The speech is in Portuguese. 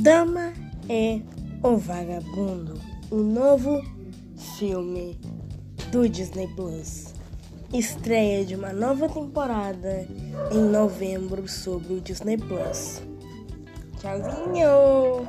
Dama é o Vagabundo, o novo filme do Disney Plus. Estreia de uma nova temporada em novembro sobre o Disney Plus. Tchauzinho!